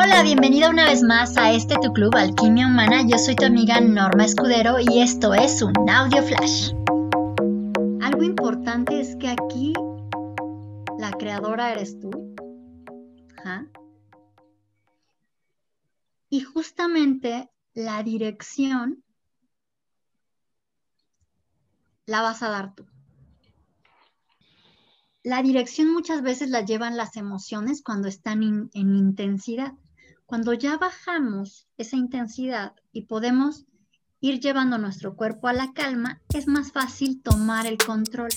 Hola, bienvenida una vez más a este tu club Alquimia Humana. Yo soy tu amiga Norma Escudero y esto es un audio flash. Algo importante es que aquí la creadora eres tú. Y justamente la dirección la vas a dar tú. La dirección muchas veces la llevan las emociones cuando están en intensidad. Cuando ya bajamos esa intensidad y podemos ir llevando nuestro cuerpo a la calma, es más fácil tomar el control.